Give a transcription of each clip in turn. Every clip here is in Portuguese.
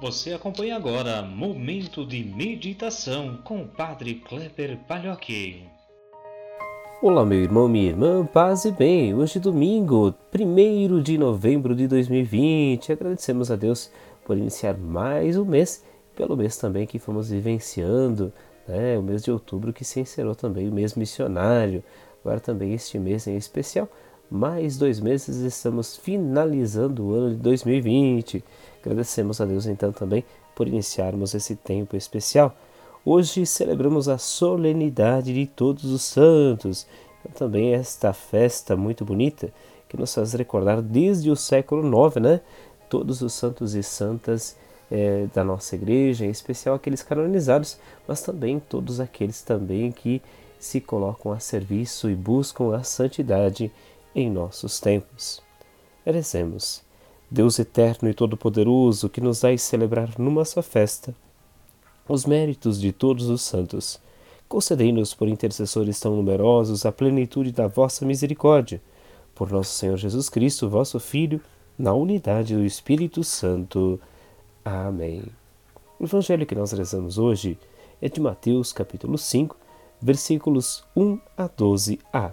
Você acompanha agora Momento de Meditação com o Padre Kleber Palhoque. Olá, meu irmão, minha irmã, paz e bem. Hoje, domingo, 1 de novembro de 2020. Agradecemos a Deus por iniciar mais um mês, pelo mês também que fomos vivenciando, né? O mês de outubro que se encerrou também, o mês missionário. Agora também este mês em especial mais dois meses estamos finalizando o ano de 2020. Agradecemos a Deus então também por iniciarmos esse tempo especial. Hoje celebramos a solenidade de todos os santos. Também esta festa muito bonita que nos faz recordar desde o século IX, né? Todos os santos e santas é, da nossa igreja, em especial aqueles canonizados, mas também todos aqueles também que se colocam a serviço e buscam a santidade em nossos tempos. Merecemos, Deus eterno e todo-poderoso, que nos dais celebrar numa só festa os méritos de todos os santos. Concedei-nos, por intercessores tão numerosos, a plenitude da vossa misericórdia. Por nosso Senhor Jesus Cristo, vosso Filho, na unidade do Espírito Santo. Amém. O evangelho que nós rezamos hoje é de Mateus, capítulo 5, versículos 1 a 12a.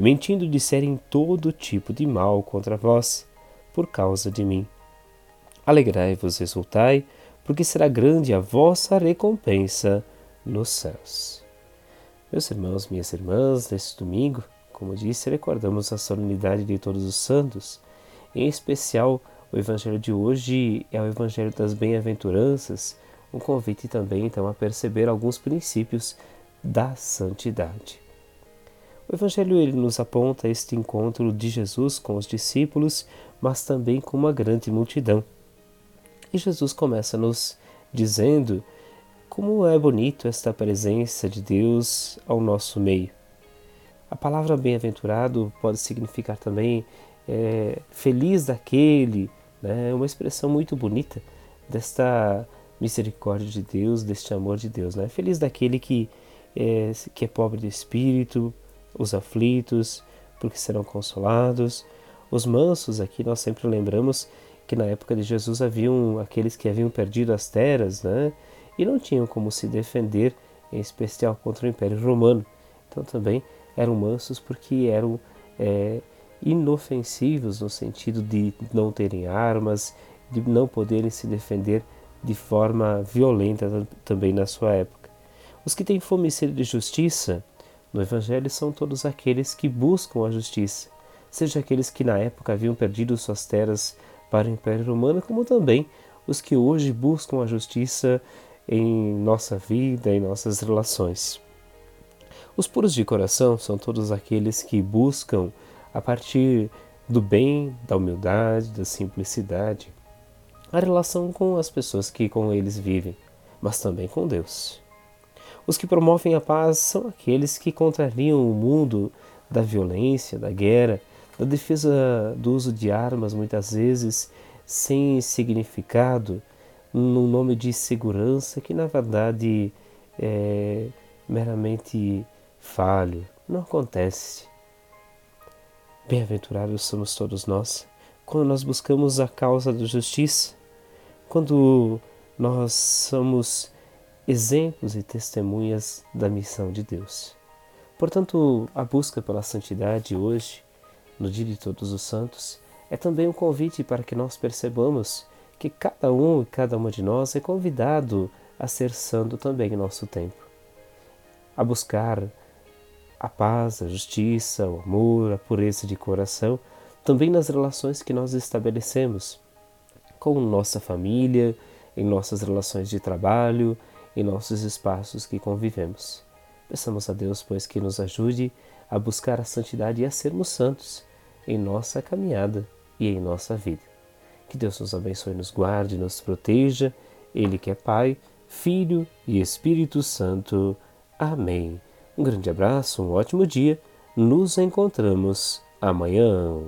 e mentindo disserem todo tipo de mal contra vós, por causa de mim. Alegrai-vos, exultai, porque será grande a vossa recompensa nos céus. Meus irmãos, minhas irmãs, neste domingo, como disse, recordamos a solenidade de todos os santos. Em especial, o evangelho de hoje é o evangelho das bem-aventuranças, um convite também então a perceber alguns princípios da santidade. O Evangelho ele nos aponta este encontro de Jesus com os discípulos, mas também com uma grande multidão. E Jesus começa nos dizendo como é bonito esta presença de Deus ao nosso meio. A palavra bem-aventurado pode significar também é, feliz daquele, né? É uma expressão muito bonita desta misericórdia de Deus, deste amor de Deus. Né? Feliz daquele que é, que é pobre de espírito, os aflitos, porque serão consolados. Os mansos, aqui nós sempre lembramos que na época de Jesus haviam aqueles que haviam perdido as terras, né? E não tinham como se defender, em especial contra o Império Romano. Então também eram mansos porque eram é, inofensivos no sentido de não terem armas, de não poderem se defender de forma violenta também na sua época. Os que têm fome e sede de justiça no Evangelho são todos aqueles que buscam a justiça, seja aqueles que na época haviam perdido suas terras para o Império Romano, como também os que hoje buscam a justiça em nossa vida, em nossas relações. Os puros de coração são todos aqueles que buscam, a partir do bem, da humildade, da simplicidade, a relação com as pessoas que com eles vivem, mas também com Deus. Os que promovem a paz são aqueles que contrariam o mundo da violência, da guerra, da defesa do uso de armas, muitas vezes sem significado, no nome de segurança, que na verdade é meramente falho, não acontece. Bem-aventurados somos todos nós quando nós buscamos a causa da justiça, quando nós somos exemplos e testemunhas da missão de Deus. Portanto, a busca pela santidade hoje, no Dia de Todos os Santos, é também um convite para que nós percebamos que cada um e cada uma de nós é convidado a ser santo também em nosso tempo, a buscar a paz, a justiça, o amor, a pureza de coração, também nas relações que nós estabelecemos com nossa família, em nossas relações de trabalho, em nossos espaços que convivemos. Peçamos a Deus, pois, que nos ajude a buscar a santidade e a sermos santos em nossa caminhada e em nossa vida. Que Deus nos abençoe, nos guarde, nos proteja. Ele que é Pai, Filho e Espírito Santo. Amém. Um grande abraço, um ótimo dia. Nos encontramos amanhã.